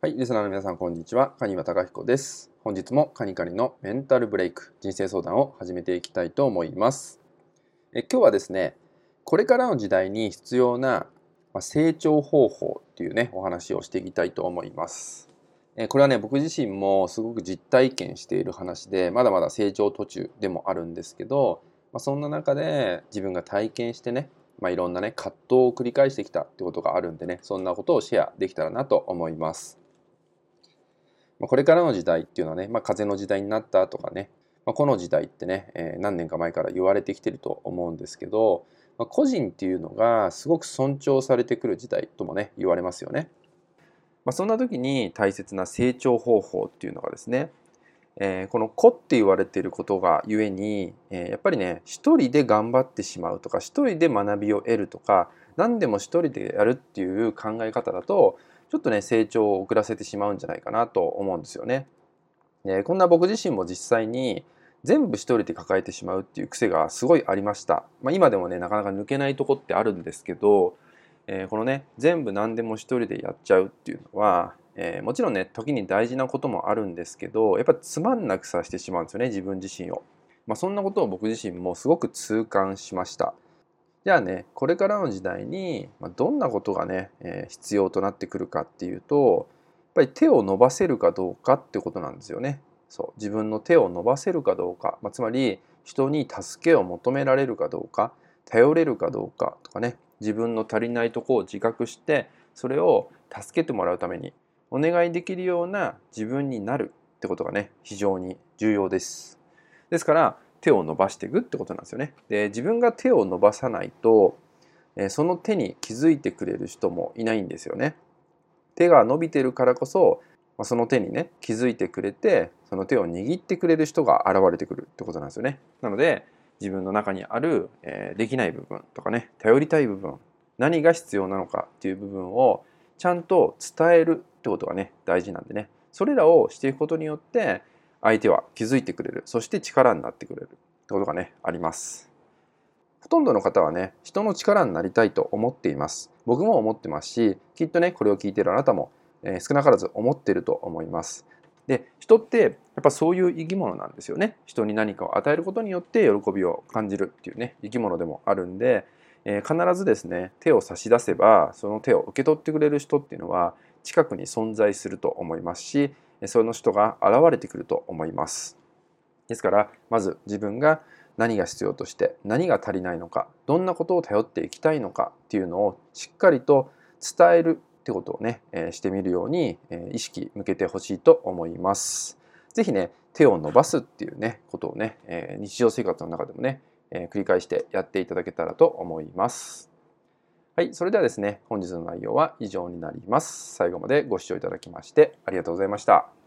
はい、リスナーの皆さん、こんにちは。カニワタカヒコです。本日もカニカニのメンタルブレイク、人生相談を始めていきたいと思います。え今日はですね、これからの時代に必要な成長方法っていうね、お話をしていきたいと思います。えこれはね、僕自身もすごく実体験している話で、まだまだ成長途中でもあるんですけど、まあ、そんな中で自分が体験してね、まあ、いろんなね、葛藤を繰り返してきたってことがあるんでね、そんなことをシェアできたらなと思います。まあ、これからの時代っていうのはね、まあ、風の時代になったとかね、まあ、この時代ってね、えー、何年か前から言われてきてると思うんですけど、まあ、個人っていうのがすごく尊重されてくる時代ともね言われますよね。まあ、そんな時に大切な成長方法っていうのがですね、えー、この「子」って言われていることがゆえに、えー、やっぱりね一人で頑張ってしまうとか一人で学びを得るとか何でも一人でやるっていう考え方だとちょっとね成長を遅らせてしまうんじゃないかなと思うんですよね。でこんな僕自身も実際に全部一人で抱えてしまうっていう癖がすごいありました。まあ、今でもねなかなか抜けないとこってあるんですけど、えー、このね全部何でも一人でやっちゃうっていうのは、えー、もちろんね時に大事なこともあるんですけどやっぱつまんなくさせてしまうんですよね自分自身を。まあ、そんなことを僕自身もすごく痛感しました。じゃあねこれからの時代にどんなことがね、えー、必要となってくるかっていうとやっぱり手を伸ばせるかどうかってことなんですよね。そう自分の手を伸ばせるかどうか、まあ、つまり人に助けを求められるかどうか頼れるかどうかとかね自分の足りないとこを自覚してそれを助けてもらうためにお願いできるような自分になるってことがね非常に重要です。ですから手を伸ばしていくってことなんですよね。で自分が手を伸ばさないとその手に気づいてくれる人もいないんですよね。手が伸びてるからこそその手にね気づいてくれてその手を握ってくれる人が現れてくるってことなんですよね。なので自分の中にある、え、できない部分とかね頼りたい部分何が必要なのかっていう部分をちゃんと伝えるってことがね大事なんでねそれらをしていくことによって相手は気づいてくれる。そして力になってくれる。ってことがねあります。ほとんどの方はね人の力になりたいと思っています。僕も思ってますしきっとねこれを聞いているあなたも、えー、少なからず思っていると思います。で人ってやっぱそういう生き物なんですよね。人に何かを与えることによって喜びを感じるっていうね生き物でもあるんで、えー、必ずですね手を差し出せばその手を受け取ってくれる人っていうのは近くに存在すると思いますしその人が現れてくると思います。ですからまず自分が何が必要として何が足りないのかどんなことを頼っていきたいのかっていうのをしっかりと伝えるってことをね、え、してみるように、え、意識向けてほしいと思います。是非ね手を伸ばすっていうねことをね、え、日常生活の中でもね、え繰り返してやっていただけたらと思います。はい、それではですね、本日の内容は以上になります。最後までご視聴いただきましてありがとうございました。